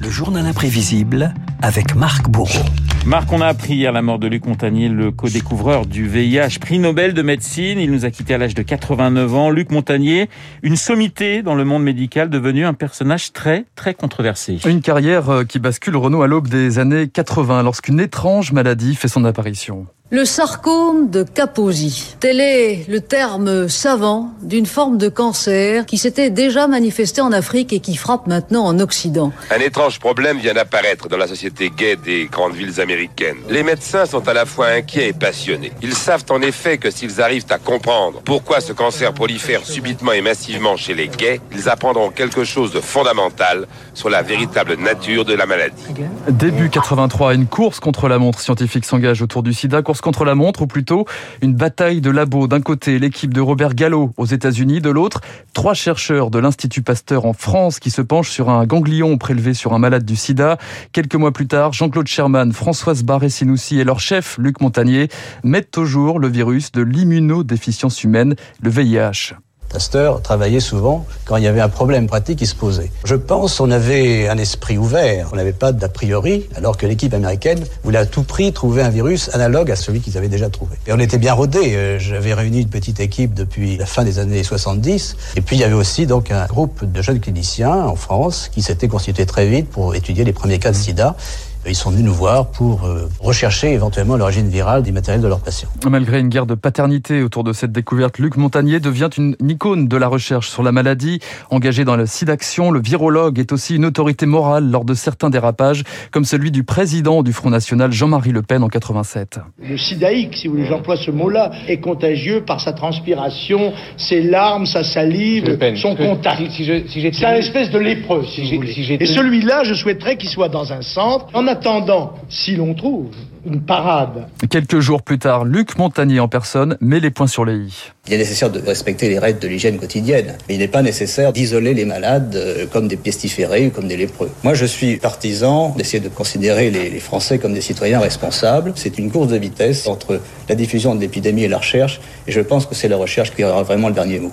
Le journal imprévisible avec Marc Bourreau. Marc, on a appris hier la mort de Luc Montagnier, le co-découvreur du VIH, prix Nobel de médecine. Il nous a quitté à l'âge de 89 ans. Luc Montagnier, une sommité dans le monde médical, devenu un personnage très, très controversé. Une carrière euh, qui bascule Renault à l'aube des années 80, lorsqu'une étrange maladie fait son apparition. Le sarcome de Kaposi. Tel est le terme savant d'une forme de cancer qui s'était déjà manifesté en Afrique et qui frappe maintenant en Occident. Un étrange problème vient d'apparaître dans la société gay des grandes villes américaines. Les médecins sont à la fois inquiets et passionnés. Ils savent en effet que s'ils arrivent à comprendre pourquoi ce cancer prolifère subitement et massivement chez les gays, ils apprendront quelque chose de fondamental sur la véritable nature de la maladie. Début 83, une course contre la montre scientifique s'engage autour du sida contre la montre, ou plutôt une bataille de labos. D'un côté, l'équipe de Robert Gallo aux États-Unis, de l'autre, trois chercheurs de l'Institut Pasteur en France qui se penchent sur un ganglion prélevé sur un malade du sida. Quelques mois plus tard, Jean-Claude Sherman, Françoise Barré-Sinoussi et leur chef, Luc Montagnier, mettent au jour le virus de l'immunodéficience humaine, le VIH. Pasteur travaillait souvent quand il y avait un problème pratique qui se posait. Je pense qu'on avait un esprit ouvert, on n'avait pas d'a priori, alors que l'équipe américaine voulait à tout prix trouver un virus analogue à celui qu'ils avaient déjà trouvé. Et on était bien rodés. Euh, j'avais réuni une petite équipe depuis la fin des années 70. Et puis il y avait aussi donc un groupe de jeunes cliniciens en France qui s'était constitué très vite pour étudier les premiers cas de sida. Ils sont venus nous voir pour euh, rechercher éventuellement l'origine virale des matériels de leurs patients. Malgré une guerre de paternité autour de cette découverte, Luc Montagnier devient une icône de la recherche sur la maladie. Engagé dans le SIDAction, le virologue est aussi une autorité morale lors de certains dérapages, comme celui du président du Front National, Jean-Marie Le Pen, en 87. Le sidaïque, si vous voulez, j'emploie ce mot-là, est contagieux par sa transpiration, ses larmes, sa salive, son contact. C'est un espèce de lépreux, si, vous voulez. Et celui-là, je souhaiterais qu'il soit dans un centre. En attendant, si l'on trouve une parade. Quelques jours plus tard, Luc Montagnier en personne met les points sur les i. Il est nécessaire de respecter les règles de l'hygiène quotidienne, mais il n'est pas nécessaire d'isoler les malades euh, comme des pestiférés ou comme des lépreux. Moi, je suis partisan d'essayer de considérer les, les Français comme des citoyens responsables. C'est une course de vitesse entre la diffusion de l'épidémie et la recherche, et je pense que c'est la recherche qui aura vraiment le dernier mot.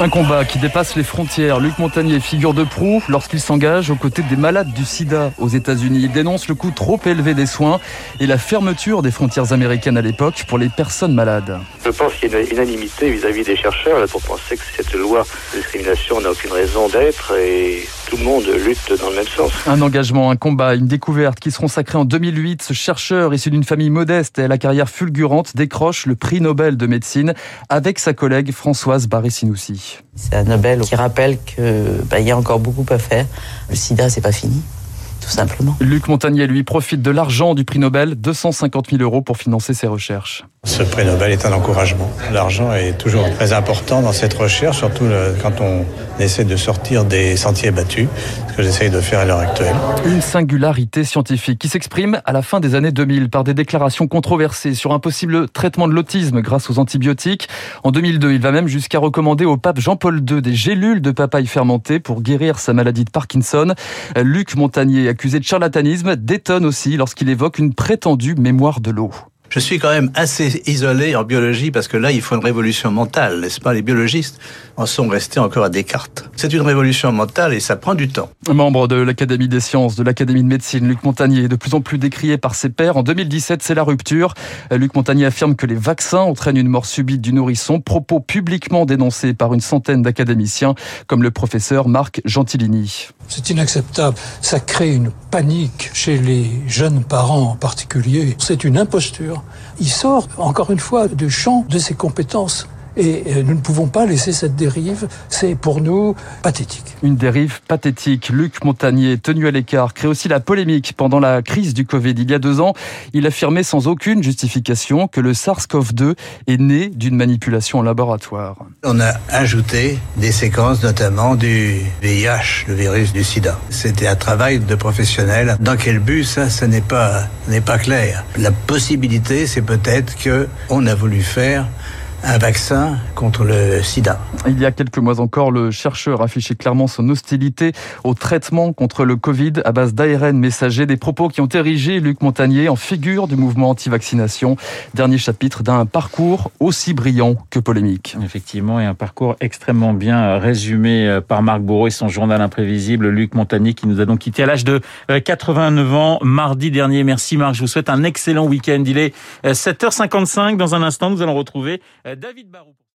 Un combat qui dépasse les frontières. Luc Montagnier, figure de proue lorsqu'il s'engage aux côtés des malades du sida aux États-Unis. Il dénonce le coût trop élevé des soins et la fermeture des frontières américaines à l'époque pour les personnes malades. Je pense qu'il y a une unanimité vis-à-vis des chercheurs pour penser que cette loi de discrimination n'a aucune raison d'être et tout le monde lutte dans le même sens. Un engagement, un combat, une découverte qui seront sacrés en 2008. Ce chercheur, issu d'une famille modeste et à la carrière fulgurante, décroche le prix Nobel de médecine avec sa collègue Françoise Barré-Sinoussi. C'est un Nobel qui rappelle qu'il bah, y a encore beaucoup à faire. Le sida, c'est pas fini tout simplement. Luc Montagnier, lui, profite de l'argent du prix Nobel, 250 000 euros pour financer ses recherches. Ce prix Nobel est un encouragement. L'argent est toujours très important dans cette recherche, surtout quand on essaie de sortir des sentiers battus, ce que j'essaye de faire à l'heure actuelle. Une singularité scientifique qui s'exprime à la fin des années 2000 par des déclarations controversées sur un possible traitement de l'autisme grâce aux antibiotiques. En 2002, il va même jusqu'à recommander au pape Jean-Paul II des gélules de papaye fermentées pour guérir sa maladie de Parkinson. Luc Montagnier accusé de charlatanisme, détonne aussi lorsqu'il évoque une prétendue mémoire de l'eau. Je suis quand même assez isolé en biologie parce que là, il faut une révolution mentale, n'est-ce pas? Les biologistes en sont restés encore à Descartes. C'est une révolution mentale et ça prend du temps. Membre de l'Académie des sciences, de l'Académie de médecine, Luc Montagnier est de plus en plus décrié par ses pairs. En 2017, c'est la rupture. Luc Montagnier affirme que les vaccins entraînent une mort subite du nourrisson, propos publiquement dénoncés par une centaine d'académiciens, comme le professeur Marc Gentilini. C'est inacceptable. Ça crée une panique chez les jeunes parents en particulier. C'est une imposture. Il sort, encore une fois, du champ de ses compétences. Et euh, nous ne pouvons pas laisser cette dérive. C'est pour nous pathétique. Une dérive pathétique. Luc Montagnier, tenu à l'écart, crée aussi la polémique pendant la crise du Covid. Il y a deux ans, il affirmait sans aucune justification que le SARS-CoV-2 est né d'une manipulation en laboratoire. On a ajouté des séquences notamment du VIH, le virus du sida. C'était un travail de professionnel. Dans quel but ça, ce n'est pas, n'est pas clair. La possibilité, c'est peut-être que on a voulu faire un vaccin contre le sida. Il y a quelques mois encore, le chercheur affichait clairement son hostilité au traitement contre le Covid à base d'ARN messager, des propos qui ont érigé Luc Montagnier en figure du mouvement anti-vaccination. Dernier chapitre d'un parcours aussi brillant que polémique. Effectivement, et un parcours extrêmement bien résumé par Marc Bourreau et son journal imprévisible, Luc Montagnier, qui nous a donc quitté à l'âge de 89 ans mardi dernier. Merci Marc, je vous souhaite un excellent week-end. Il est 7h55. Dans un instant, nous allons retrouver David Barou.